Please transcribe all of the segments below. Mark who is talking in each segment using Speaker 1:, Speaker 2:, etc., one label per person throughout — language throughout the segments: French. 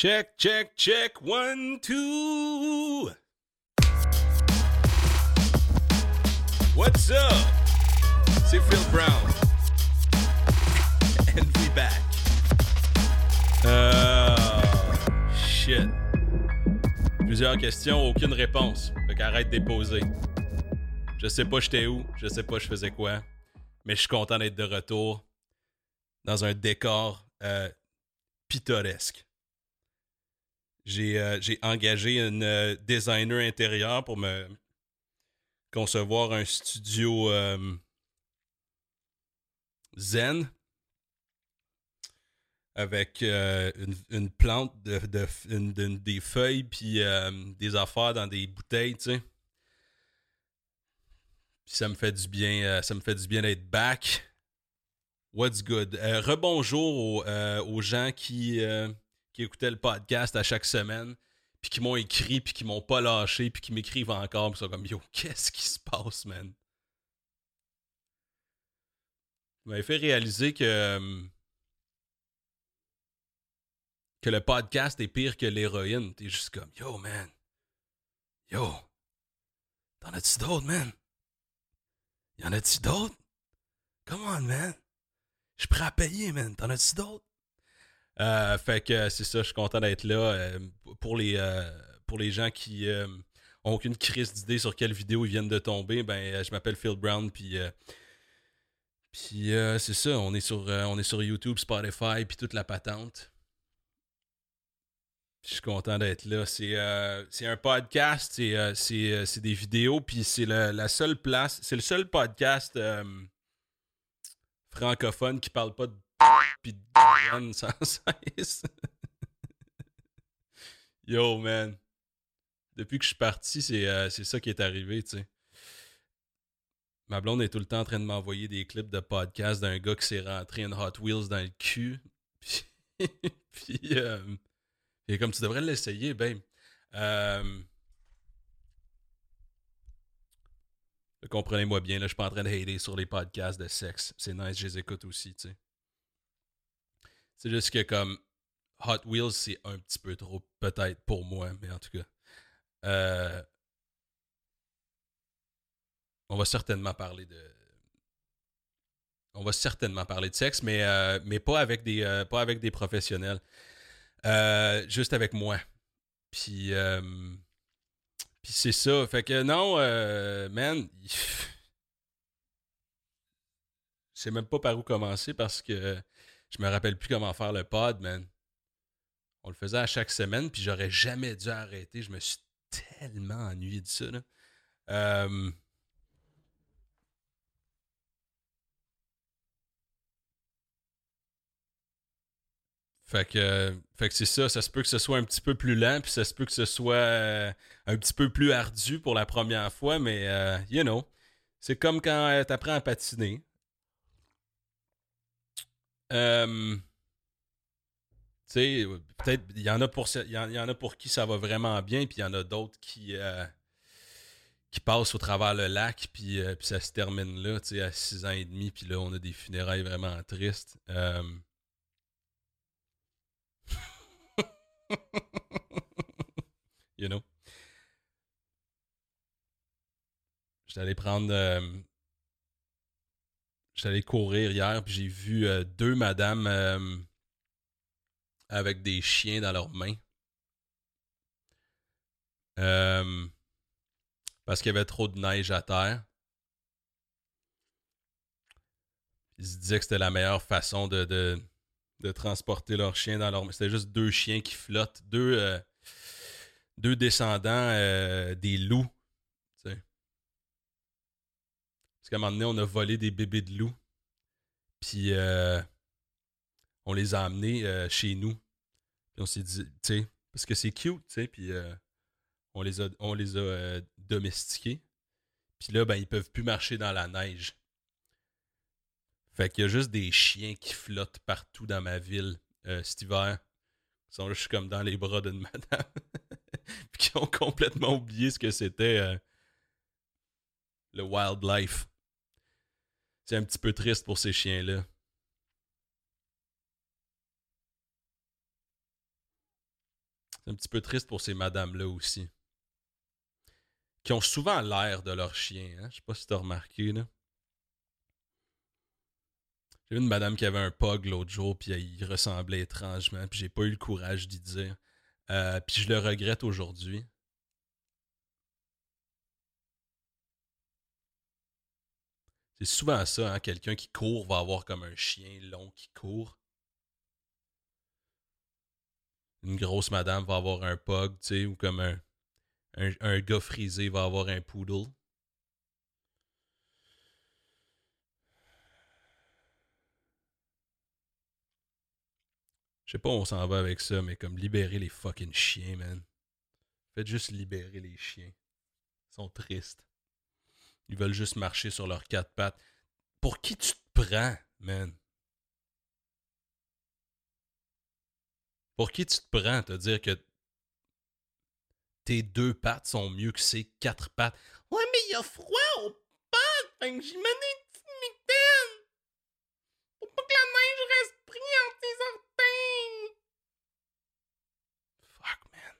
Speaker 1: Check, check, check, one, two. What's up? C'est Phil Brown. And we back. Oh, shit. Plusieurs questions, aucune réponse. Fait qu'arrête de déposer. Je sais pas j'étais où, je sais pas je faisais quoi, mais je suis content d'être de retour dans un décor euh, pittoresque. J'ai euh, j'ai engagé une euh, designer intérieur pour me concevoir un studio euh, zen avec une, plante des feuilles puis des affaires dans des bouteilles, tu sais. Ça me fait du bien, ça me fait du bien d'être back. What's good? Rebonjour aux, gens qui, qui écoutaient le podcast à chaque semaine, puis qui m'ont écrit, puis qui m'ont pas lâché, puis qui m'écrivent encore, puis sont comme Yo, qu'est-ce qui se passe, man? Vous m'avez fait réaliser que, euh, que le podcast est pire que l'héroïne. T'es juste comme Yo, man. Yo. T'en as-tu d'autres, man? Y en a-tu d'autres? Come on, man. Je suis prêt à payer, man. T'en as-tu d'autres? Euh, fait que c'est ça, je suis content d'être là. euh, pour, les, euh, pour les gens qui ont aucune crise d'idée sur quelle vidéo ils viennent de tomber, ben je m'appelle Phil Brown, puis puis c'est ça, on est sur on est sur YouTube, Spotify, puis toute la patente. Je suis content d'être là. C'est un podcast, c'est des vidéos, puis c'est le- la seule place, c'est le seul podcast francophone qui parle pas de puis graines sans cesse. Yo, man. Depuis que je suis parti, c'est euh, c'est ça qui est arrivé, tu sais. Ma blonde est tout le temps en train de m'envoyer des clips de podcast d'un gars qui s'est rentré une Hot Wheels dans le cul. Puis, euh, est comme tu devrais l'essayer, ben. Euh, Comprenez-moi bien, là, je suis pas en train de hater sur les podcasts de sexe. C'est nice, je les écoute aussi, tu sais. C'est juste que comme Hot Wheels, c'est un petit peu trop, peut-être pour moi, mais en tout cas. Euh, on va certainement parler de. On va certainement parler de sexe, mais, euh, mais pas, avec des, euh, pas avec des professionnels. Juste avec moi. Puis, puis c'est ça. Fait que non, man, je sais même pas par où commencer parce que je me rappelle plus comment faire le pod, man. On le faisait à chaque semaine, puis j'aurais jamais dû arrêter. Je me suis tellement ennuyé de ça. Euh, Fait que, fait que c'est ça, ça se peut que ce soit un petit peu plus lent, puis ça se peut que ce soit euh, un petit peu plus ardu pour la première fois, mais euh, you know, c'est comme quand t'apprends à patiner. Euh, tu sais, peut-être il y en a pour y, en- y en a pour qui ça va vraiment bien, puis il y en a d'autres qui euh, qui passent au travers le lac, puis, euh, puis ça se termine là, tu sais, à 6 ans et demi, puis là on a des funérailles vraiment tristes. You know? J'étais allé prendre. Allé courir hier, puis j'ai vu euh, deux madames euh, avec des chiens dans leurs mains. Euh, parce qu'il y avait trop de neige à terre. Ils se disaient que c'était la meilleure façon de, de, de transporter leurs chiens dans leurs mains. C'était juste deux chiens qui flottent, deux, deux descendants des loups. tu sais. Parce qu'à un moment donné, on a volé des bébés de loups. Puis euh, on les a amenés euh, chez nous. Puis on s'est dit, tu sais, parce que c'est cute, tu sais, puis euh, on les a, on les a euh, domestiqués. Puis là, ben, ils peuvent plus marcher dans la neige. Fait qu'il y a juste des chiens qui flottent partout dans ma ville cet hiver. Ils sont suis comme dans les bras d'une madame. Puis qui ont complètement oublié ce que c'était le wildlife. C'est un petit peu triste pour ces chiens-là. C'est un petit peu triste pour ces madames-là aussi. Qui ont souvent l'air de leur chien. Hein? Je sais pas si t'as remarqué, là. J'ai vu une madame qui avait un pug l'autre jour, puis il ressemblait étrangement, puis j'ai pas eu le courage d'y dire. Euh, puis je le regrette aujourd'hui. C'est souvent ça, hein? quelqu'un qui court va avoir comme un chien long qui court. Une grosse madame va avoir un pug, tu sais, ou comme un, un, gars frisé va avoir un poodle. Je sais pas où on s'en va avec ça, mais comme libérer les fucking chiens, man. Faites juste libérer les chiens. Ils sont tristes. Ils veulent juste marcher sur leurs quatre pattes. Pour qui tu te prends, man? Pour qui tu te prends, te dire que tes deux pattes sont mieux que ses quatre pattes? Ouais, mais il y a froid aux pattes, fait que j'y mets des petites mitaines. Pour pas que la neige reste prise entre tes orteils. Fuck, man.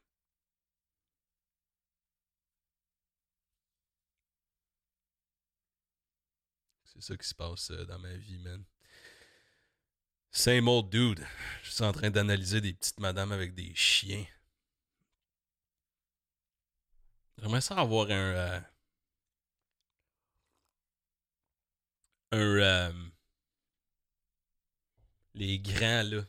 Speaker 1: C'est ça qui se passe euh, dans ma vie, man. Same old dude. Je suis en train d'analyser des petites madames avec des chiens. J'aimerais ça avoir un. euh, un. euh, les grands, là.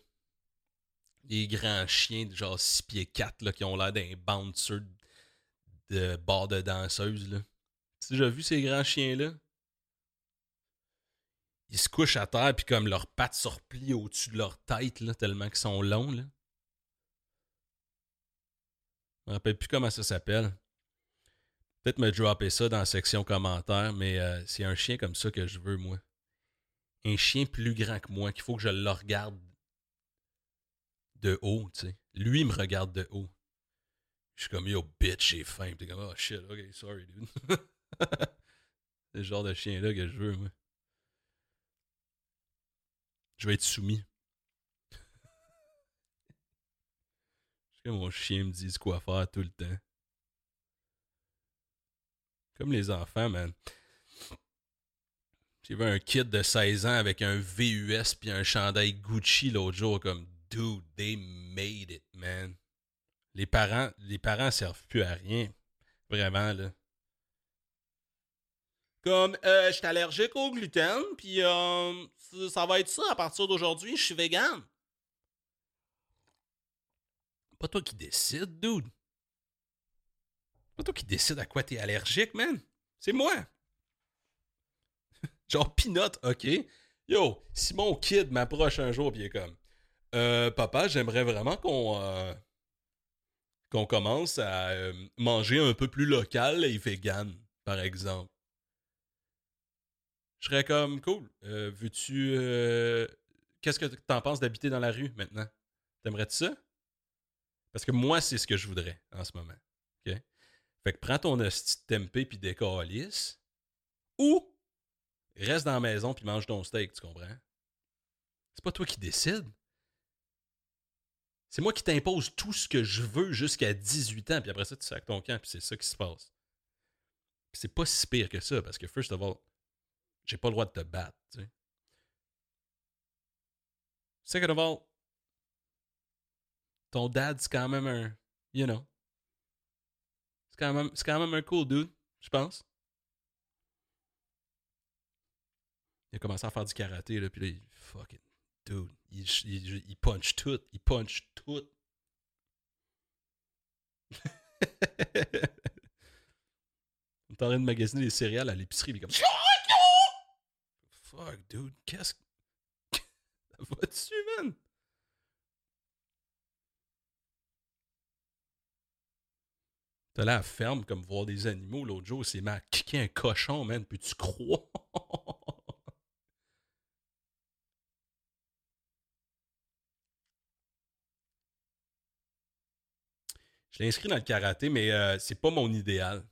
Speaker 1: Les grands chiens, de genre 6 pieds 4, là, qui ont l'air d'un bouncer de bord de danseuse, là. Tu as déjà vu ces grands chiens-là? Ils se couchent à terre, puis comme leurs pattes se replient au-dessus de leur tête, là, tellement qu'ils sont longs, là. Je me rappelle plus comment ça s'appelle. Peut-être me dropper ça dans la section commentaires, mais euh, c'est un chien comme ça que je veux, moi. Un chien plus grand que moi, qu'il faut que je le regarde de haut, tu sais. Lui, il me regarde de haut. Je suis comme, yo, bitch, j'ai faim. T'es comme, oh shit, ok, sorry, dude. c'est le genre de chien-là que je veux, moi. Je vais être soumis. Que mon chien me dise quoi faire tout le temps. Comme les enfants, man. J'ai vu un kid de 16 ans avec un VUS puis un chandail Gucci l'autre jour, comme dude, they made it, man. Les parents, les parents servent plus à rien. Vraiment, là. Comme, euh, je suis allergique au gluten, puis euh, ça- va être ça à partir d'aujourd'hui, je suis vegan. Pas toi qui décide, dude. Pas toi qui décide à quoi t'es allergique, man. C'est moi. Genre Peanut, ok. Yo, si mon kid m'approche un jour pis il est comme euh, Papa, j'aimerais vraiment qu'on euh, commence à manger un peu plus local et vegan, par exemple. Je serais comme cool. Euh, Veux-tu. euh, Qu'est-ce que t'en penses d'habiter dans la rue maintenant? T'aimerais-tu ça? Parce que moi, c'est ce que je voudrais en ce moment. OK? Fait que prends ton hostie de tempeh puis décalisse. Ou reste dans la maison puis mange ton steak, tu comprends? C'est pas toi qui décides. C'est moi qui t'impose tout ce que je veux jusqu'à 18 ans, puis après ça, tu sacs ton camp, puis c'est ça qui se passe. C'est pas si pire que ça, parce que, first of all, j'ai pas le droit de te battre, tu sais. Second of all, ton dad, c'est quand même un, you know, c'est quand même, c'est quand même un cool dude, je pense. Il a commencé à faire du karaté, là, puis là, il, fucking, dude, il, il, punch tout, il punch tout. On est en train de magasiner des céréales à l'épicerie, puis comme, fuck, dude, qu'est-ce que. Va-tu, man? T'es allé à la ferme comme voir des animaux l'autre jour, c'est m'a kické un cochon, man, puis tu crois? Je l'ai inscrit dans le karaté, mais euh, c'est pas mon idéal.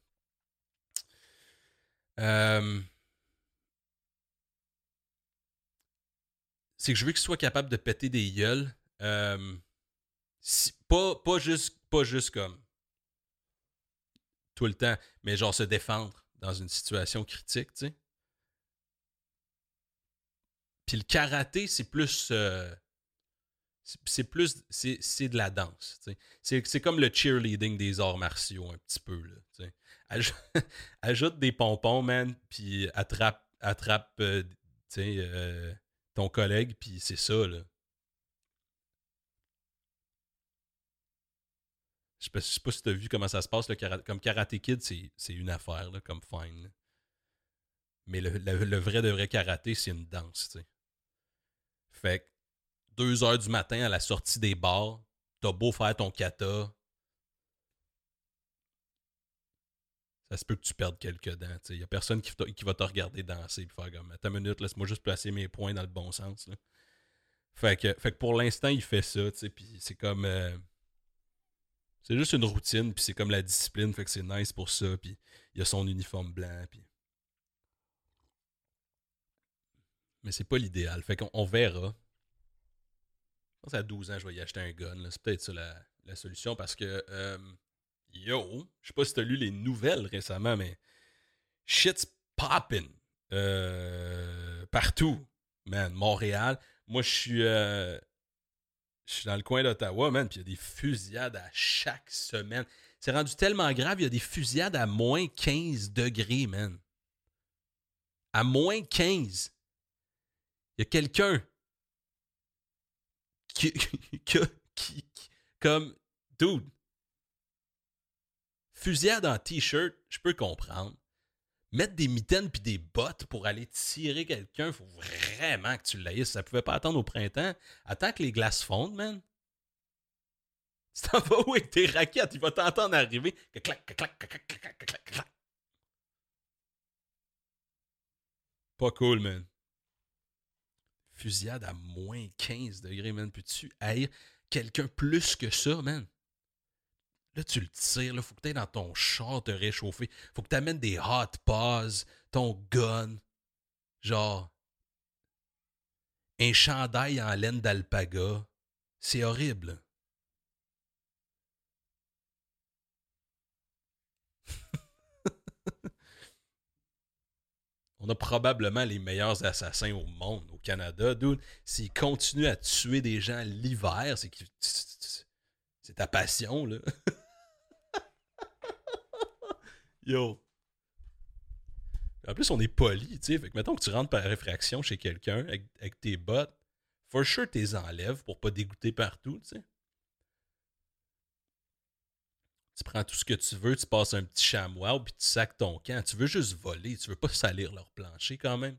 Speaker 1: Euh, c'est que je veux qu'il soit capable de péter des gueules. Euh, pas, pas juste pas juste comme tout le temps, mais genre se défendre dans une situation critique, tu sais. Puis le karaté, c'est plus. Euh, c'est plus. C'est de la danse. C'est comme le cheerleading des arts martiaux, un petit peu. Là, Ajoute, des pompons, man, puis attrape, attrape euh, euh, ton collègue, puis c'est ça. Là. Je sais, sais pas si tu as vu comment ça se passe. comme Karate Kid, c'est une affaire, là, comme fine. Mais le, le, vrai de vrai karaté, c'est une danse. Fait que 2 heures du matin à la sortie des bars, t'as beau faire ton kata. Ça se peut que tu perdes quelques dents. Il y a personne qui, qui, va te regarder danser et faire comme Attends une minute, laisse-moi juste placer mes points dans le bon sens. Fait, que, fait que pour l'instant, il fait ça. Puis c'est comme. Euh, c'est juste une routine, puis c'est comme la discipline, fait que c'est nice pour ça. Puis il a son uniforme blanc. Puis... Mais c'est pas l'idéal. Fait qu'on verra. Je pense qu'à 12 ans, je vais y acheter un gun. C'est peut-être ça la, solution parce que. Euh, yo, je sais pas si t'as lu les nouvelles récemment, mais shit's popping. Euh, partout. Man, Montréal. Moi, je suis. Euh, je suis dans le coin d'Ottawa, man, puis il y a des fusillades à chaque semaine. C'est rendu tellement grave, il y a des fusillades à moins 15 degrés, man. À moins 15. Il y a quelqu'un qui, qui, qui, comme, dude, fusillade en t-shirt, je peux comprendre mettre des mitaines puis des bottes pour aller tirer quelqu'un, faut vraiment que tu l'ailles. Ça pouvait pas attendre au printemps. Attends que les glaces fondent, man. Tu t'en vas où avec tes raquettes? Il va t'entendre arriver. Pas cool, man. Fusillade à moins 15 degrés, man. Peux-tu haïr quelqu'un plus que ça, man? Là, tu le tires, là, faut que tu dans ton char te réchauffer. Faut que tu amènes des hot paws, ton gun. Genre, un chandail en laine d'alpaga. C'est horrible. On a probablement les meilleurs assassins au monde, au Canada. Dude, s'ils continuent à tuer des gens l'hiver, c'est c'est ta passion, là. Yo. En plus, on est poli, tu sais. Fait que mettons que tu rentres par réfraction chez quelqu'un avec, tes bottes, for sure, t'es enlèves pour pas dégoûter partout, tu sais. Tu prends tout ce que tu veux, tu passes un petit chamois, puis tu sacs ton camp. Tu veux juste voler, tu veux pas salir leur plancher quand même.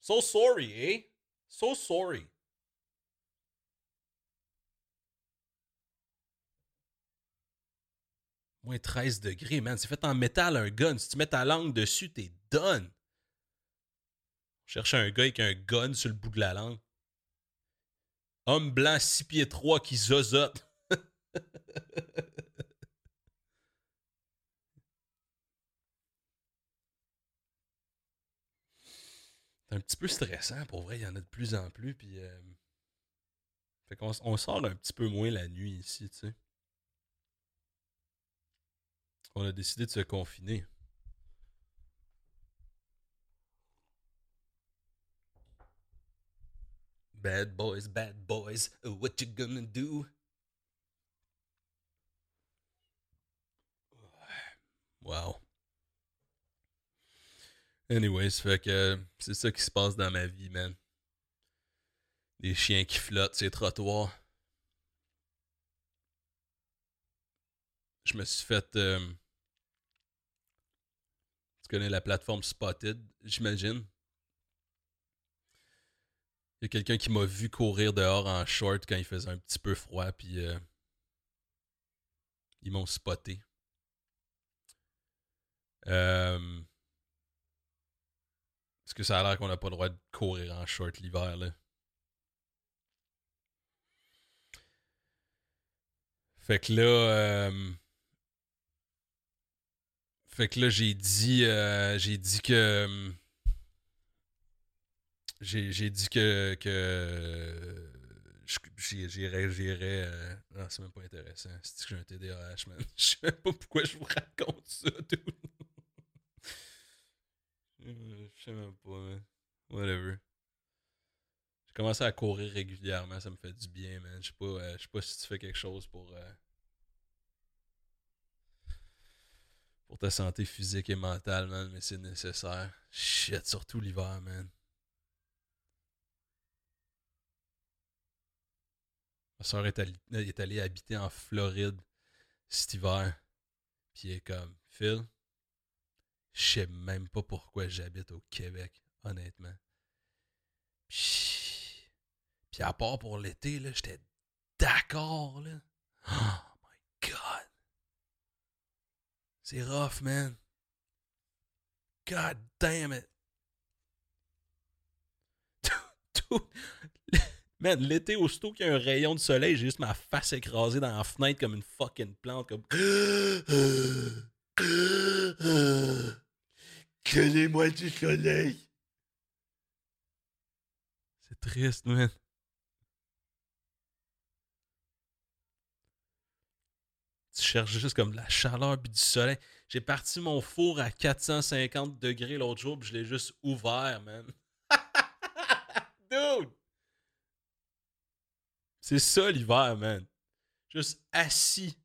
Speaker 1: So sorry, eh? So sorry. Moins 13 degrés, man. C'est fait en métal, un gun. Si tu mets ta langue dessus, t'es done. Cherche un gars avec un gun sur le bout de la langue. Homme blanc 6 pieds 3 qui zozote. C'est un petit peu stressant, pour vrai. Il y en a de plus en plus. Puis, euh, Fait qu'on on sort un petit peu moins la nuit ici, tu sais on a décidé de se confiner. Bad boys, bad boys, what you gonna do? Wow. Anyways, fait que c'est ça qui se passe dans ma vie, man. Des chiens qui flottent ces trottoirs. Je me suis fait. Euh, connais la plateforme Spotted, j'imagine. Il y a quelqu'un qui m'a vu courir dehors en short quand il faisait un petit peu froid, puis euh, ils m'ont spoté. Euh, Est-ce que ça a l'air qu'on n'a pas le droit de courir en short l'hiver, là? Fait que là, euh, fait que là, j'ai dit, euh, j'ai dit que. J'ai dit que, que J'irais, j'irais. Euh... Non, c'est même pas intéressant. C'est que j'ai un TDAH, man. Je sais même pas pourquoi je vous raconte ça, tout. Je sais même pas, man. Whatever. J'ai commencé à courir régulièrement, ça me fait du bien, man. Je sais pas, euh, je sais pas si tu fais quelque chose pour. Euh, pour ta santé physique et mentale, man, mais c'est nécessaire. Shit, surtout l'hiver, man. Ma soeur est, est allée habiter en Floride cet hiver. Puis elle est comme, Phil, je sais même pas pourquoi j'habite au Québec, honnêtement. Puis, puis à part pour l'été, là, j'étais d'accord, là. Oh my god. C'est rough, man. God damn it. Man, l'été, aussitôt qu'il y a un rayon de soleil, j'ai juste ma face écrasée dans la fenêtre comme une fucking plante. Comme. Connais-moi du soleil. C'est triste, man. Tu cherches juste comme de la chaleur puis du soleil. J'ai parti mon four à 450 degrés l'autre jour puis je l'ai juste ouvert, man. Dude! C'est ça l'hiver, man. Juste assis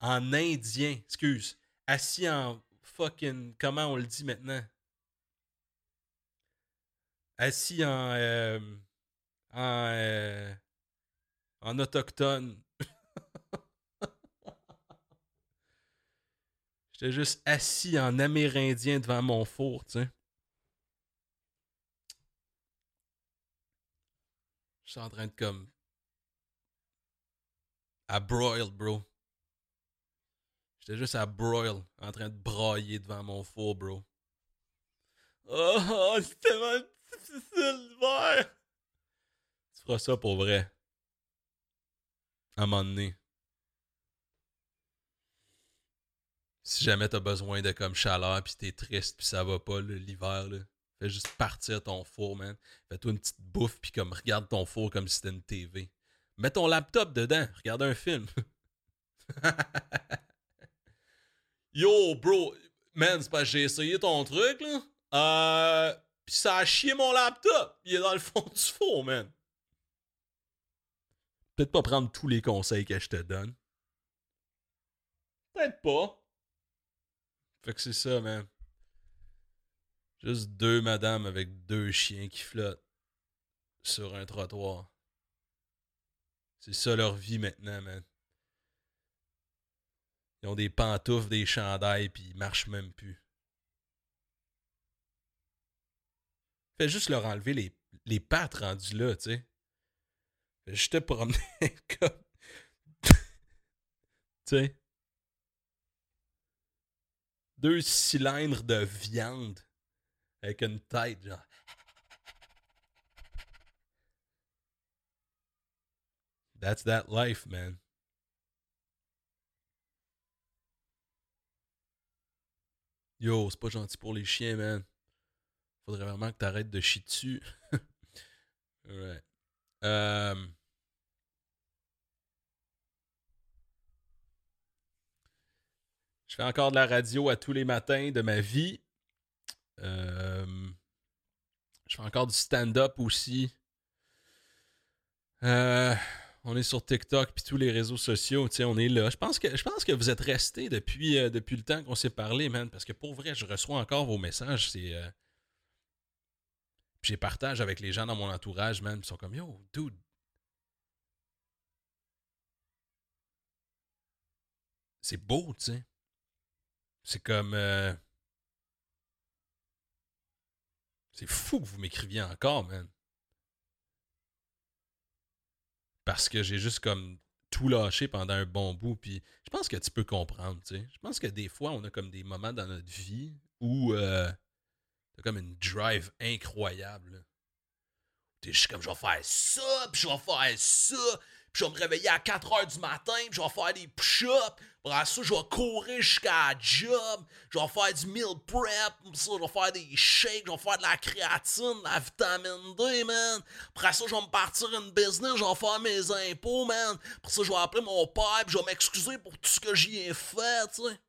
Speaker 1: en indien, excuse, assis en fucking. Comment on le dit maintenant? Assis en. Euh, en. Euh, en autochtone. J'étais juste assis en amérindien devant mon four, tu sais. Je suis en train de comme à broil, bro. J'étais juste à broil, en train de brailler devant mon four, bro. Oh, c'est tellement difficile l'hiver! Tu feras ça pour vrai. À un moment donné. Si jamais t'as besoin de comme chaleur, pis t'es triste, pis ça va pas l'hiver. Fais juste partir ton four, man. Fais-toi une petite bouffe, pis comme regarde ton four comme si c'était une TV. Mets ton laptop dedans, regarde un film. Yo, bro, man, c'est pas j'ai essayé ton truc, là. Euh. Pis ça a chié mon laptop. Il est dans le fond du four, man. Peut-être pas prendre tous les conseils que je te donne. Peut-être pas. Fait que c'est ça, man. Juste deux madames avec deux chiens qui flottent sur un trottoir. C'est ça leur vie maintenant, man. Ils ont des pantoufles, des chandails, puis ils marchent même plus. Fais juste leur enlever les, les pattes rendues là, tu sais. Juste te promener comme. tu sais. Deux cylindres de viande avec une tête, genre. That's that life, man. Yo, c'est pas gentil pour les chiens, man. Faudrait vraiment que t'arrêtes de chier dessus. Euh... Je fais encore de la radio à tous les matins de ma vie. Euh... Je fais encore du stand-up aussi. Euh on est sur TikTok puis tous les réseaux sociaux, on est là. Je pense que je pense que vous êtes restés depuis, euh, depuis le temps qu'on s'est parlé, man, parce que pour vrai, je reçois encore vos messages, c'est euh... j'ai partage avec les gens dans mon entourage, man, ils sont comme yo, dude. C'est beau, tu sais. C'est comme euh... C'est fou que vous m'écriviez encore, man. parce que j'ai juste comme tout lâché pendant un bon bout. Puis je pense que tu peux comprendre, tu sais. Je pense que des fois, on a comme des moments dans notre vie où euh, t'as comme une drive incroyable. T'es juste comme, je vais faire ça, puis je vais faire ça, je vais me réveiller à 4 heures du matin, puis je vais faire des push-ups. Après ça, je vais courir jusqu'à la job. Je vais faire du meal prep. Ça, je vais faire des shakes. Je vais faire de la créatine, de la vitamine D, man. Après ça, je vais me partir une business. Je vais faire mes impôts, man. Après ça, je vais appeler mon père, puis je vais m'excuser pour tout ce que j'y ai fait, tu sais.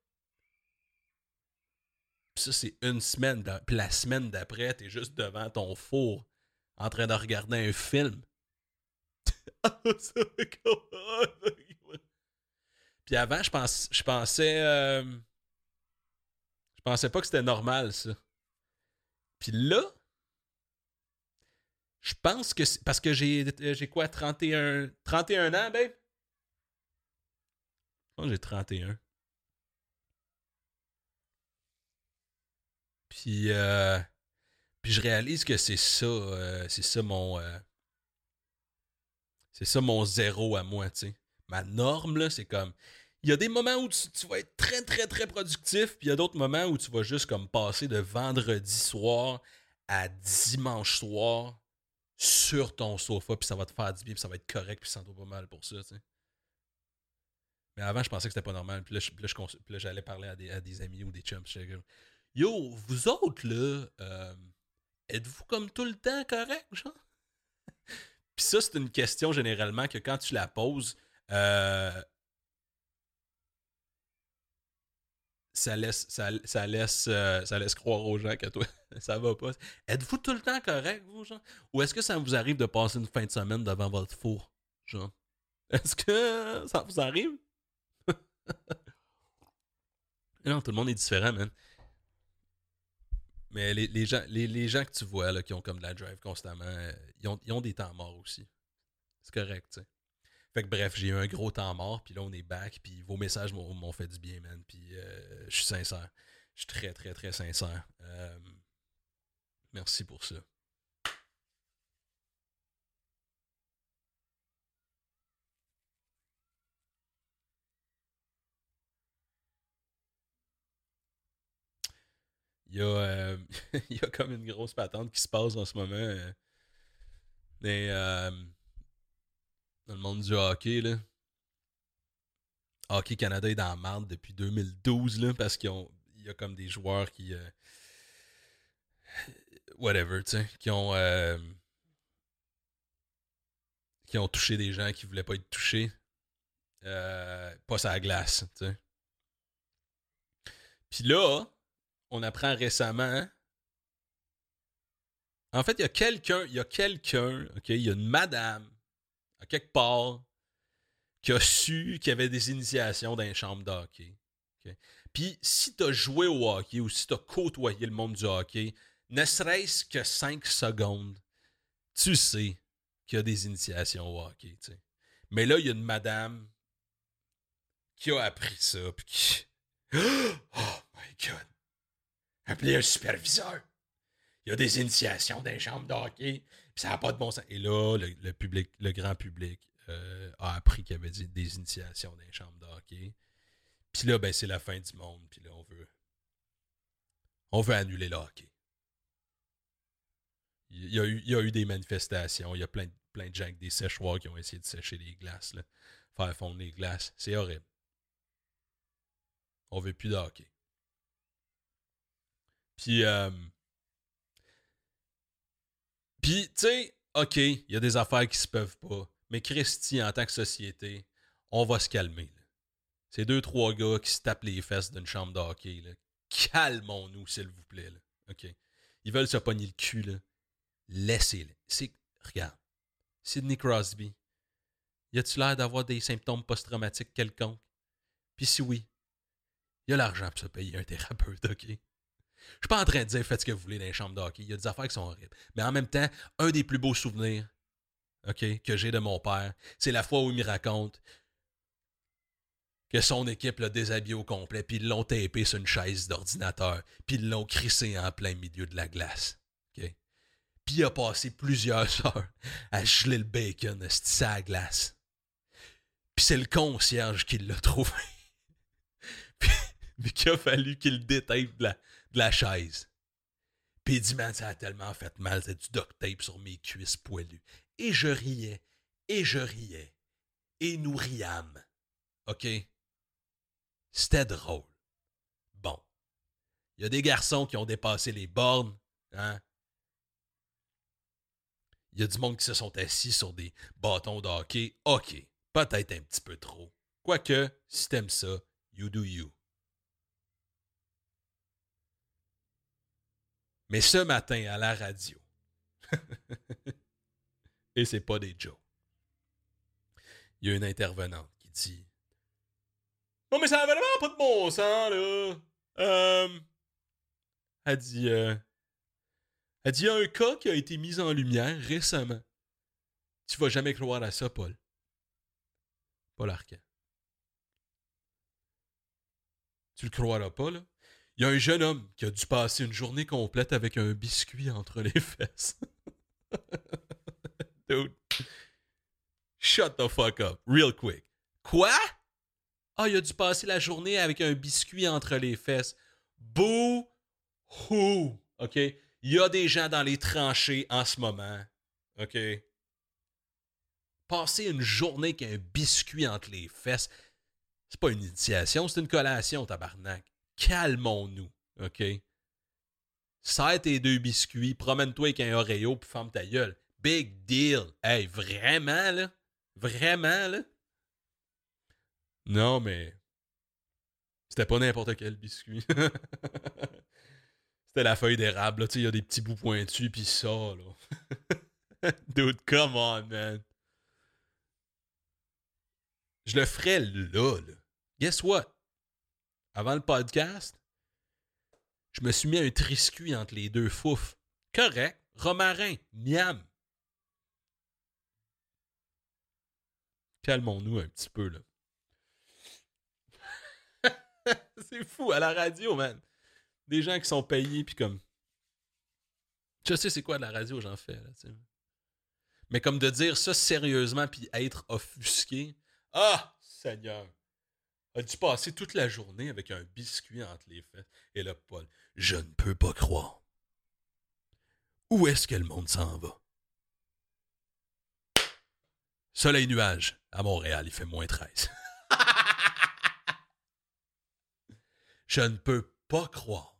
Speaker 1: Ça, c'est une semaine. Puis la semaine d'après, t'es juste devant ton four en train de regarder un film. Puis avant, je, pense, je pensais. Euh, je pensais pas que c'était normal, ça. Puis là, je pense que. Parce que j'ai, j'ai quoi, 31, 31 ans, babe? Je pense que j'ai 31. Puis, euh, puis je réalise que c'est ça, euh, c'est ça mon, euh, c'est ça mon zéro à moi, tu sais. Ma norme, là, c'est comme, il y a des moments où tu, vas être très, très, très productif, puis il y a d'autres moments où tu vas juste comme passer de vendredi soir à dimanche soir sur ton sofa, puis ça va te faire du bien, puis ça va être correct, puis ça sent pas mal pour ça, tu sais. Mais avant, je pensais que c'était pas normal. Puis là, j'allais parler à des, à des, amis ou des chums. Yo, vous autres, là, euh, êtes-vous comme tout le temps correct, genre? Puis ça, c'est une question généralement que quand tu la poses, euh, ça laisse, ça, laisse, euh, ça laisse croire aux gens que toi, ça va pas. Êtes-vous tout le temps correct, vous, genre? Ou est-ce que ça vous arrive de passer une fin de semaine devant votre four, genre? Est-ce que ça vous arrive? non, tout le monde est différent, man. Mais les, gens, les, gens que tu vois là, qui ont comme de la drive constamment, euh, ils, ont, des temps morts aussi. C'est correct, tu. Fait que bref, j'ai eu un gros temps mort, puis là on est back, puis vos messages m'ont fait du bien, man. Puis euh, je suis sincère. Je suis très, très, très sincère. Euh, merci pour ça. Il y, a, euh, y a comme une grosse patente qui se passe en ce moment euh, euh, dans le monde du hockey. Là. Hockey Canada est dans la merde depuis 2012 là, parce qu'il y a comme des joueurs qui. whatever, tu sais, qui ont. qui ont touché des gens qui voulaient pas être touchés. pas sa glace, tu sais. Puis là, on apprend récemment. Hein? En fait, il y a quelqu'un, il y a quelqu'un, OK, il y a une madame, à quelque part, qui a su qu'il y avait des initiations dans les chambres de hockey. Puis, si tu as joué au hockey ou si tu as côtoyé le monde du hockey, ne serait-ce que 5 secondes, tu sais qu'il y a des initiations au hockey. Mais là, il y a une madame qui a appris ça, puis qui. Oh my god! Appelez un superviseur. Il y a des initiations dans les chambres de hockey, puis ça n'a pas de bon sens. Et là, le, public, le grand public euh, a appris qu'il y avait des, initiations dans les chambres de hockey. Puis là, ben, c'est la fin du monde, puis là, on veut. On veut annuler le hockey. Il y, a eu, y a eu des manifestations, il y a plein, plein de gens avec des séchoirs qui ont essayé de sécher les glaces, faire fondre les glaces. C'est horrible. On veut plus de hockey. Puis, euh, puis tu OK, il y a des affaires qui se peuvent pas. Mais Christy, en tant que société, on va se calmer. C'est deux, trois gars qui se tapent les fesses d'une chambre de hockey. Calmons-nous, s'il vous plaît. OK? Ils veulent se pogner le cul. Là. Laissez-les. Regarde. Sidney Crosby. Y a-tu l'air d'avoir des symptômes post-traumatiques quelconques? Puis si oui, il a l'argent pour se payer un thérapeute, OK? Je suis pas en train de dire faites ce que vous voulez dans les chambres de hockey. Il y a des affaires qui sont horribles. Mais en même temps, un des plus beaux souvenirs que j'ai de mon père, c'est la fois où il me raconte que son équipe l'a déshabillé au complet, puis ils l'ont tapé sur une chaise d'ordinateur, puis ils l'ont crissé en plein milieu de la glace. Puis il a passé plusieurs heures à geler le bacon, à la glace. Puis c'est le concierge qui l'a trouvé. puis, qu'il a fallu qu'il détape la, de la chaise. Puis il dit, man, ça a tellement fait mal, c'est du duct tape sur mes cuisses poilues. Et je riais, et je riais, et nous riâmes. OK? C'était drôle. Bon. Il y a des garçons qui ont dépassé les bornes, hein? Il y a du monde qui se sont assis sur des bâtons de hockey. OK, peut-être un petit peu trop. Quoique, si t'aimes ça, you do you. Mais ce matin, à la radio, et c'est pas des jokes, il y a une intervenante qui dit Non, mais ça n'a vraiment pas de bon sens, là. Euh, elle dit euh, dit Il y a un cas qui a été mis en lumière récemment. Tu vas jamais croire à ça, Paul. Paul Arcan. Tu le croiras pas, là? Y a un jeune homme qui a dû passer une journée complète avec un biscuit entre les fesses. Dude. Shut the fuck up, real quick. Quoi? Ah, il a dû passer la journée avec un biscuit entre les fesses. Boo hoo. OK? Il y a des gens dans les tranchées en ce moment. OK? Passer une journée avec un biscuit entre les fesses, c'est pas une initiation, c'est une collation, tabarnak calmons-nous, OK? Serre tes deux biscuits, promène-toi avec un Oreo, puis ferme ta gueule. Big deal. Hey, vraiment, là? Vraiment, là? Non, mais. C'était pas n'importe quel biscuit. C'était la feuille d'érable. Tu sais, il y a des petits bouts pointus, puis ça, là. Dude, come on, man. Je le ferais là, là. Guess what? Avant le podcast, je me suis mis un triscuit entre les deux fouf. Correct. Romarin. Miam. Calmons-nous un petit peu, là. c'est fou, à la radio, man. Des gens qui sont payés, puis comme... Je sais c'est quoi de la radio, j'en fais, là, Mais comme de dire ça sérieusement, puis être offusqué... Ah, Seigneur a dû passer toute la journée avec un biscuit entre les fesses. Et là, Paul, je ne peux pas croire. Où est-ce que le monde s'en va? Soleil nuage. À Montréal, il fait moins 13. je ne peux pas croire.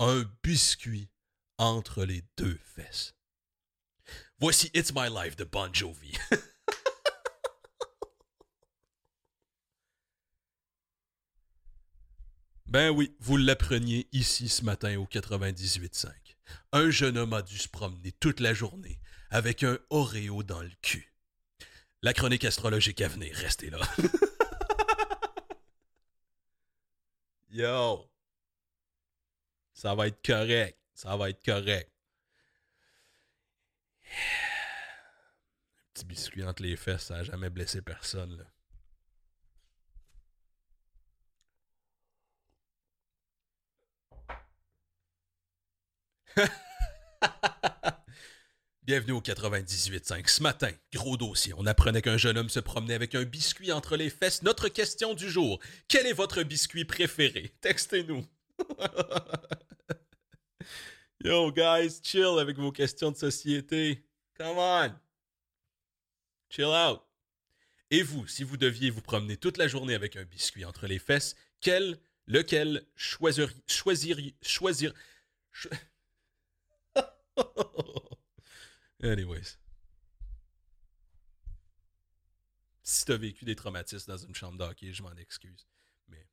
Speaker 1: Un biscuit entre les deux fesses. Voici It's My Life de Bon Jovi. Ben oui, vous l'appreniez ici ce matin au 98.5. Un jeune homme a dû se promener toute la journée avec un Oreo dans le cul. La chronique astrologique à venir, restez là. Yo! Ça va être correct. Ça va être correct. Un petit biscuit entre les fesses, ça n'a jamais blessé personne, là. Bienvenue au 98.5. Ce matin, gros dossier, on apprenait qu'un jeune homme se promenait avec un biscuit entre les fesses. Notre question du jour, quel est votre biscuit préféré? Textez-nous. Yo, guys, chill avec vos questions de société. Come on. Chill out. Et vous, si vous deviez vous promener toute la journée avec un biscuit entre les fesses, quel, lequel choisiriez, choisiriez, choisir, Anyways. Si t'as vécu des traumatismes dans une chambre d'hockey, je m'en excuse. Mais.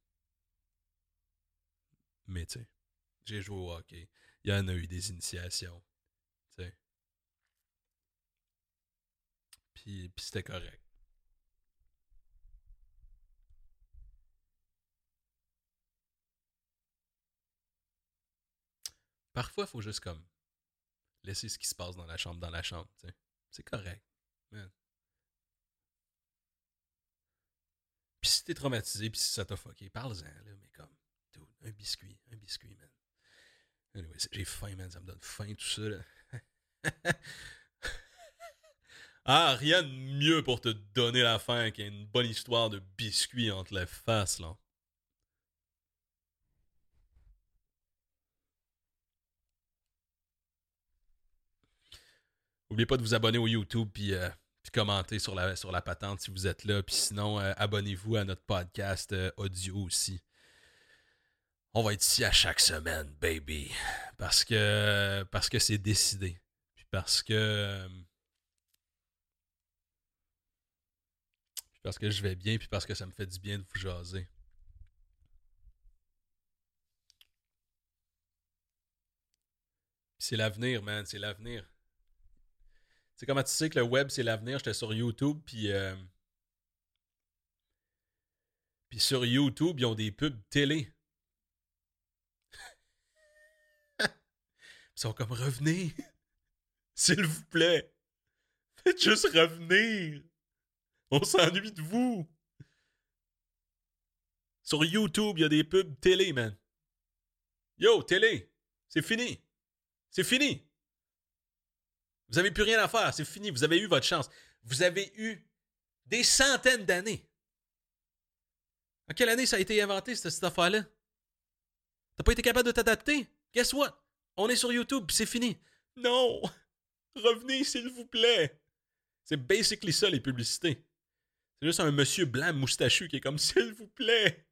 Speaker 1: Mais tu sais, j'ai joué au hockey. Il y en a eu des initiations. Tu sais. Puis, puis c'était correct. Parfois, il faut juste comme laisser ce qui se passe dans la chambre dans la chambre. C'est correct. Puis si t'es traumatisé, puis si ça t'a fucké, parle-en, là, mais comme, un biscuit, un biscuit, man. Anyway, j'ai faim, man, ça me donne faim, tout ça, ah, rien de mieux pour te donner la faim qu'une bonne histoire de biscuit entre les faces, là. N'oubliez pas de vous abonner au YouTube puis euh, Puis commentez sur la, sur la patente si vous êtes là. Puis sinon, euh, abonnez-vous à notre podcast euh, audio aussi. On va être ici à chaque semaine, baby. Parce que parce que c'est décidé. Puis parce que. puis parce que je vais bien, puis parce que ça me fait du bien de vous jaser. C'est l'avenir, man, c'est l'avenir. C'est comment tu sais que le web c'est l'avenir? J'étais sur YouTube, puis. euh, Puis sur YouTube, ils ont des pubs télé. Ils sont comme revenez. S'il vous plaît. Faites juste revenir. On s'ennuie de vous. Sur YouTube, il y a des pubs télé, man. Yo, télé, c'est fini. C'est fini. Vous avez plus rien à faire, c'est fini. Vous avez eu votre chance. Vous avez eu des centaines d'années. En quelle année ça a été inventé, cette, affaire-là? T'as pas été capable de t'adapter? Guess what? On est sur YouTube, c'est fini. Non! Revenez, s'il vous plaît! C'est basically ça, les publicités. C'est juste un monsieur blanc moustachu qui est comme, s'il vous plaît!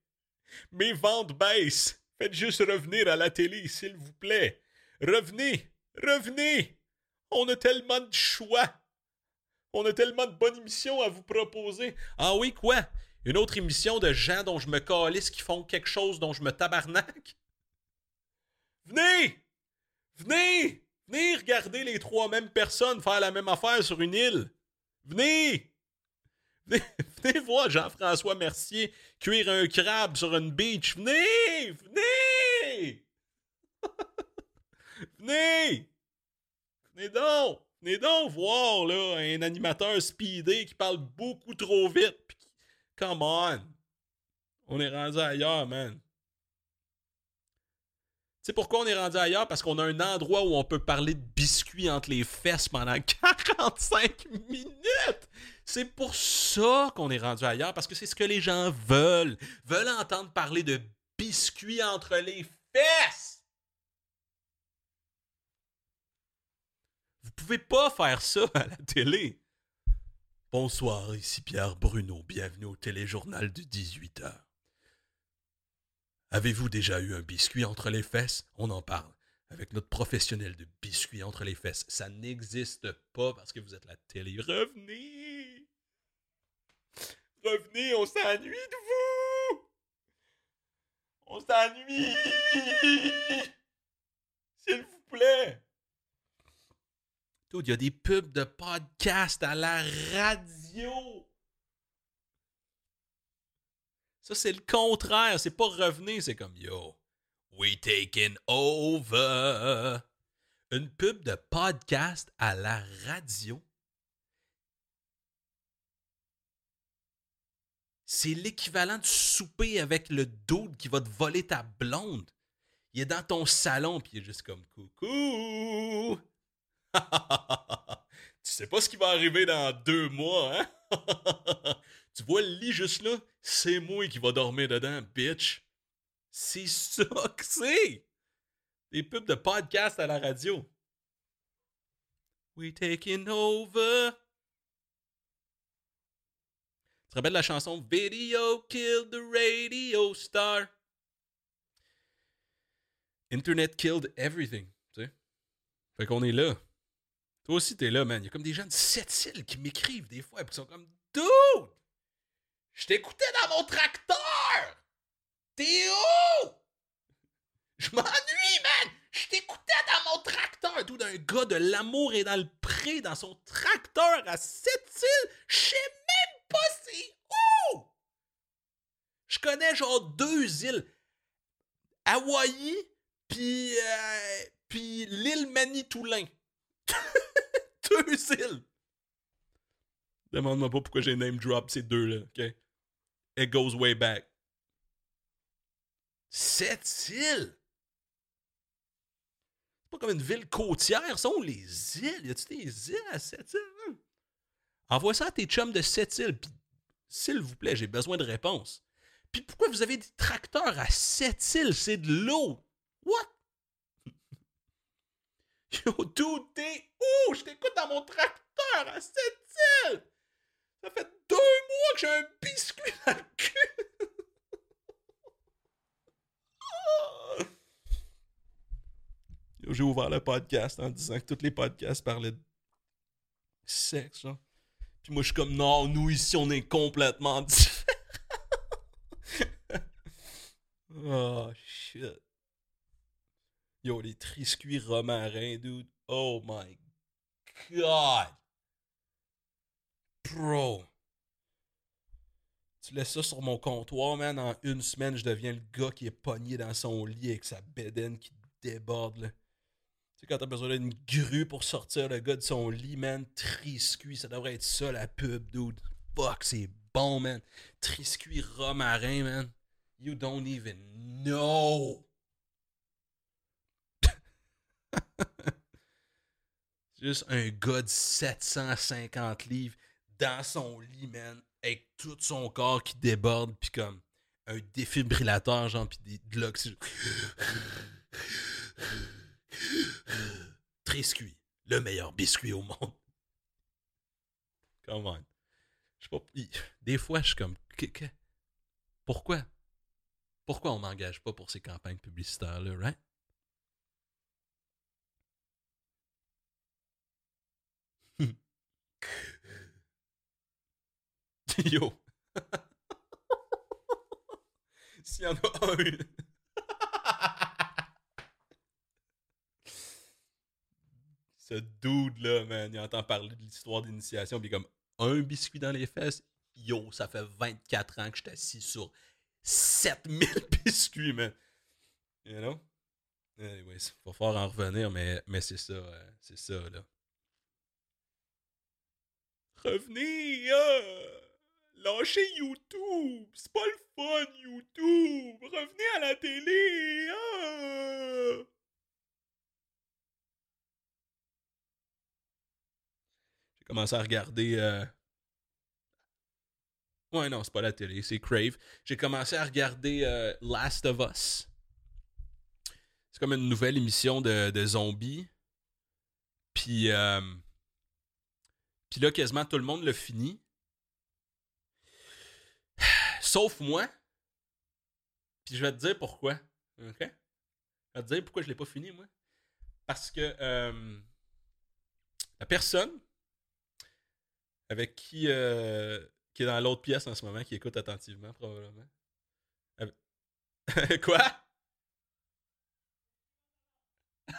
Speaker 1: Mes ventes baissent! Faites juste revenir à la télé, s'il vous plaît! Revenez! Revenez! On a tellement de choix! On a tellement de bonnes émissions à vous proposer. Ah oui, quoi? Une autre émission de gens dont je me calisse qui font quelque chose dont je me tabarnaque? Venez! Venez! Venez regarder les trois mêmes personnes faire la même affaire sur une île. Venez! Venez, venez voir Jean-François Mercier cuire un crabe sur une beach. Venez! Venez! venez! Venez donc! Venez donc voir là, un animateur speedé qui parle beaucoup trop vite. Come on! On est rendu ailleurs, man. Tu sais pourquoi on est rendu ailleurs? Parce qu'on a un endroit où on peut parler de biscuits entre les fesses pendant 45 minutes! C'est pour ça qu'on est rendu ailleurs, parce que c'est ce que les gens veulent. Veulent entendre parler de biscuits entre les fesses! Pouvez pas faire ça à la télé. Bonsoir, ici Pierre Bruno. Bienvenue au téléjournal de 18h. Avez-vous déjà eu un biscuit entre les fesses? On en parle avec notre professionnel de biscuits entre les fesses. Ça n'existe pas parce que vous êtes la télé. Revenez! Revenez, on s'ennuie de vous! On s'ennuie! S'il vous plaît! Il y a des pubs de podcast à la radio! Ça, c'est le contraire. C'est pas revenir, c'est comme yo. We taking over. Une pub de podcast à la radio. C'est l'équivalent de souper avec le dude qui va te voler ta blonde. Il est dans ton salon, puis il est juste comme coucou. Tu sais pas ce qui va arriver dans deux mois, hein? tu vois le lit juste là? C'est moi qui va dormir dedans, bitch. C'est ça que c'est! Des pubs de podcast à la radio. We taking over. Tu te rappelles la chanson Video killed the radio star? Internet killed everything. Tu sais? Fait qu'on est là. Toi aussi, t'es là, man. Il y a comme des gens de cette île qui m'écrivent des fois et qui sont comme Dude! Je t'écoutais dans mon tracteur! T'es où? Je m'ennuie, man! Je t'écoutais dans mon tracteur! Tout d'un gars de l'amour et dans le pré, dans son tracteur à cette île. Je sais même pas c'est où! Je connais genre deux îles. Hawaï, puis euh, l'île Manitoulin. deux îles. Demande-moi pas pourquoi j'ai name drop ces deux-là, ok? It goes way back. Sept îles? C'est pas comme une ville côtière, sont les îles? Y a-tu des îles à sept îles? hein? Envoie ça à tes chums de sept îles, s'il vous plaît, j'ai besoin de réponses. Puis pourquoi vous avez des tracteurs à sept îles? C'est de l'eau. What? Yo, dude, t'es où? Je t'écoute dans mon tracteur à sept îles! Ça fait deux mois que j'ai un biscuit dans le cul! J'ai ouvert le podcast en disant que tous les podcasts parlaient de sexe, genre. Puis moi, je suis comme, non, nous ici, on est complètement différents. oh, shit. Yo, les triscuits romarins, dude. Oh my god. Bro. Tu laisses ça sur mon comptoir, man. En une semaine, je deviens le gars qui est pogné dans son lit avec sa bédaine qui déborde, là. Tu sais, quand t'as besoin d'une grue pour sortir le gars de son lit, man, Triscuit, ça devrait être ça la pub, dude. Fuck, c'est bon, man. Triscuit romarin, man. You don't even know. Juste un gars de 750 livres dans son lit, man, avec tout son corps qui déborde, puis comme un défibrillateur, genre, puis de l'oxygène. Triscuit, le meilleur biscuit au monde. Come on. Je sais pas. Des fois, je suis comme. Pourquoi? Pourquoi on m'engage pas pour ces campagnes publicitaires-là, right? Yo. S'il y en a un. Ce dude-là, man, il entend parler de l'histoire d'initiation, puis comme un biscuit dans les fesses. Yo, ça fait 24 ans que je suis assis sur 7000 biscuits, man. You know? Anyways, va falloir en revenir, mais, mais c'est ça, euh, c'est ça, là. Revenez, euh, lâchez YouTube, c'est pas le fun, YouTube. Revenez à la télé, euh. J'ai commencé à regarder. Euh... Ouais, non, c'est pas la télé, c'est Crave. J'ai commencé à regarder euh, Last of Us. C'est comme une nouvelle émission de, de zombies. Puis, euh, puis là, quasiment tout le monde l'a fini. Sauf moi. Puis je vais te dire pourquoi. OK? Je vais te dire pourquoi je l'ai pas fini, moi. Parce que euh, la personne avec qui, euh, qui est dans l'autre pièce en ce moment, qui écoute attentivement, probablement. Quoi?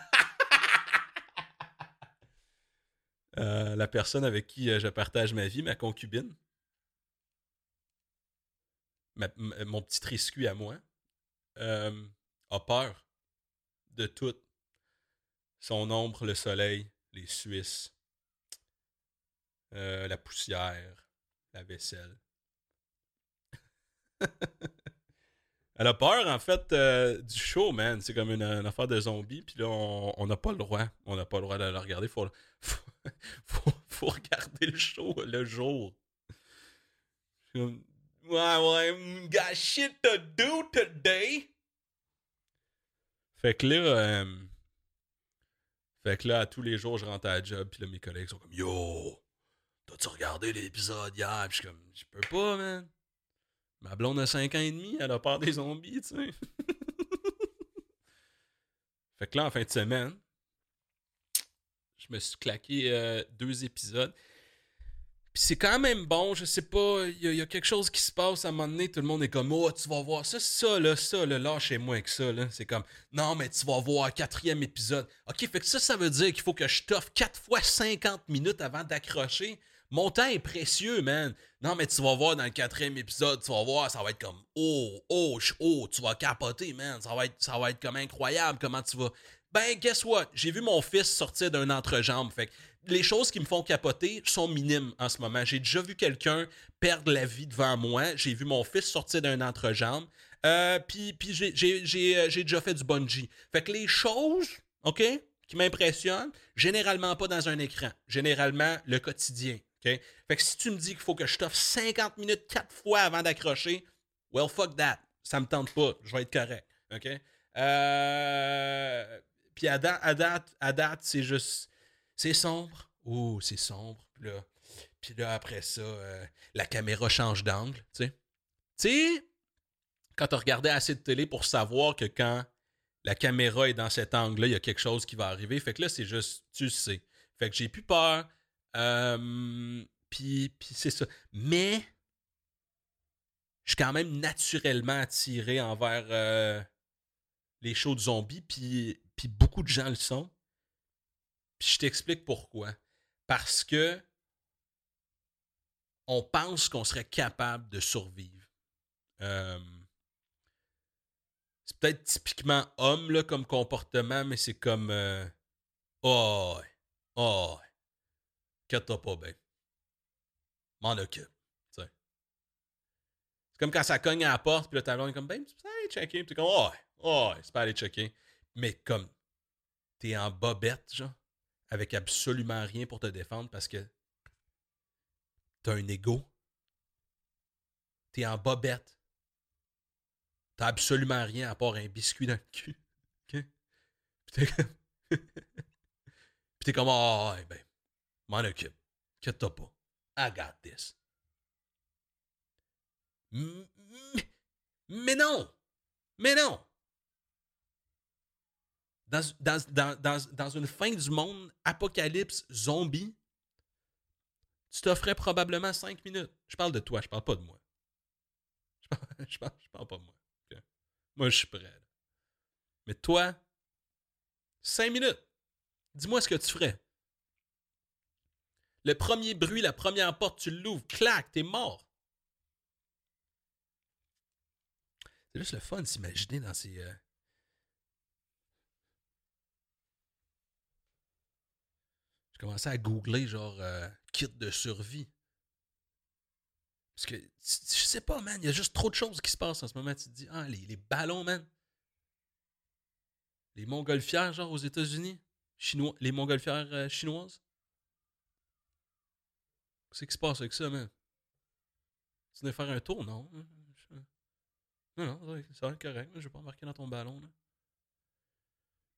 Speaker 1: Euh, la personne avec qui je partage ma vie, ma concubine, mon petit triscuit à moi, euh, a peur de tout. Son ombre, le soleil, les Suisses, la poussière, la vaisselle. Elle a peur, en fait, du show, man. C'est comme une, affaire de zombie. Puis là, on n'a pas le droit. On n'a pas le droit de le regarder. Faut, faut, faut, regarder le show le jour. Ouais, ouais, got shit to do today. Fait que là, euh, fait que là, tous les jours, je rentre à la job, puis là, mes collègues sont comme Yo, t'as-tu regardé l'épisode hier? Puis je suis comme, je peux pas, man. Ma blonde a 5 ans et demi, elle a peur des zombies, tu sais. fait que là, en fin de semaine, je me suis claqué euh, deux épisodes. Puis c'est quand même bon, je sais pas, il y, a quelque chose qui se passe à un moment donné, tout le monde est comme Oh, tu vas voir ça, ça, là, ça, là, lâchez-moi avec ça, là. C'est comme Non, mais tu vas voir quatrième épisode. Ok, fait que ça, ça veut dire qu'il faut que je t'offre 4 fois 50 minutes avant d'accrocher. Mon temps est précieux, man. Non, mais tu vas voir dans le quatrième épisode, tu vas voir, ça va être comme Oh, oh, oh, tu vas capoter, man. Ça va être, ça va être comme incroyable comment tu vas. Ben, guess what? J'ai vu mon fils sortir d'un entrejambe. Fait que les choses qui me font capoter sont minimes en ce moment. J'ai déjà vu quelqu'un perdre la vie devant moi. J'ai vu mon fils sortir d'un entrejambe. Euh, puis euh, j'ai déjà fait du bungee. Fait que les choses, OK, qui m'impressionnent, généralement pas dans un écran. Généralement, le quotidien. OK? Fait que si tu me dis qu'il faut que je t'offre 50 minutes quatre fois avant d'accrocher, well, fuck that. Ça me tente pas. Je vais être correct. OK? Euh puis à date, à date, c'est juste. C'est sombre. Oh, c'est sombre. Puis là, Puis là, après ça, euh, la caméra change d'angle, tu sais. Quand tu regardé assez de télé pour savoir que quand la caméra est dans cet angle-là, il y a quelque chose qui va arriver. Fait que là, c'est juste, tu sais. Fait que j'ai plus peur. Euh, puis, puis c'est ça. Mais, je suis quand même naturellement attiré envers euh, les shows de zombies. Puis, puis beaucoup de gens le sont. Je t'explique pourquoi. Parce que on pense qu'on serait capable de survivre. Euh, c'est peut-être typiquement homme là, comme comportement, mais c'est comme euh, Oh, oh, toi pas bien. M'en occupe. C'est comme quand ça cogne à la porte, puis le tableau est comme Ben, tu peux aller. Puis comme Oh, oh, c'est pas aller checker. Mais comme t'es en bobette, genre, avec absolument rien pour te défendre parce que t'as un ego. T'es en bobette. T'as absolument rien à part un biscuit dans le cul. OK? Puis t'es comme. Comme, ah, oh, ben, m'en occupe. T'as pas. I got this. Mais non! Mais non! Dans, dans, dans, dans, une fin du monde, apocalypse, zombie, tu t'offrais probablement 5 minutes. Je parle de toi, je parle pas de moi. Je parle, je parle, je parle pas de moi. Moi, je suis prêt. Mais toi, 5 minutes. Dis-moi ce que tu ferais. Le premier bruit, la première porte, tu l'ouvres, clac, t'es mort. C'est juste le fun de s'imaginer dans ces. Euh, Je commençais à googler genre euh, kit de survie. Parce que, je sais pas, man, il y a juste trop de choses qui se passent en ce moment. Tu te dis, ah, les, ballons, man. Les montgolfières, genre, aux États-Unis? Chinois, les montgolfières euh, chinoises? Qu'est-ce qui se passe avec ça, man? Tu venais faire un tour, non? Non, non, c'est correct. Je vais pas embarquer dans ton ballon, là.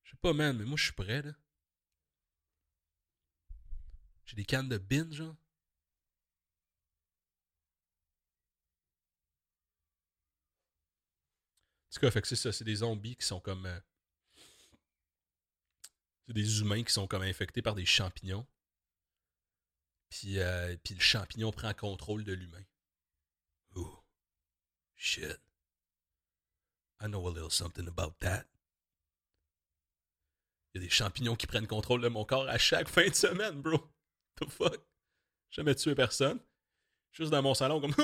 Speaker 1: Je sais pas, man, mais moi, je suis prêt, là. J'ai des cannes de bin, genre. En tout cas, fait que c'est ça, c'est des zombies qui sont comme. Euh, c'est des humains qui sont comme infectés par des champignons. Puis, euh, puis le champignon prend contrôle de l'humain. Oh, shit. I know a little something about that. Il y a des champignons qui prennent contrôle de mon corps à chaque fin de semaine, bro the fuck? Jamais tué personne. Juste dans mon salon, comme.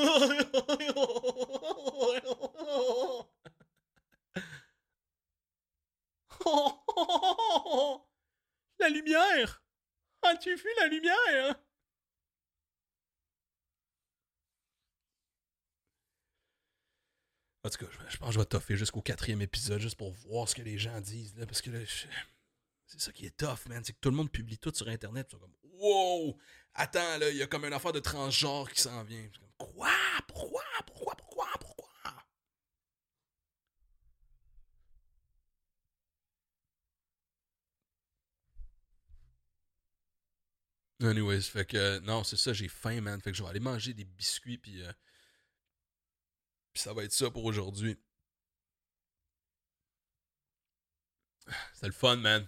Speaker 1: La lumière! As-tu vu la lumière? En tout cas, je pense que je vais toffer jusqu'au quatrième épisode juste pour voir ce que les gens disent. Là, parce que là, c'est ça qui est tough, man. C'est que tout le monde publie tout sur Internet. Ils sont comme, wow, attends, là, il y a comme une affaire de transgenre qui s'en vient. comme, quoi? Pourquoi? Pourquoi? Pourquoi? Pourquoi? Anyways, fait que, non, c'est ça, j'ai faim, man. Fait que je vais aller manger des biscuits, puis, euh, puis ça va être ça pour aujourd'hui. C'est le fun, man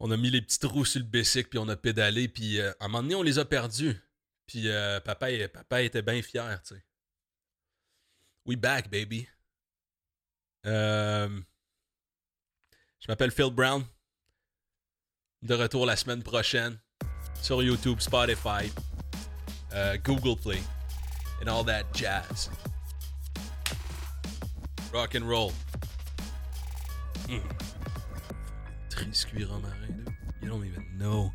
Speaker 1: on a mis les petits trous sur le bicycle, puis on a pédalé, puis euh, à un moment donné, on les a perdus. Puis euh, papa, papa était bien fier, tu. We back, baby. Euh, je m'appelle Phil Brown. De retour la semaine prochaine sur YouTube, Spotify, Google Play, and all that jazz. Rock and roll. Mm. Triscuit marin, You don't even know.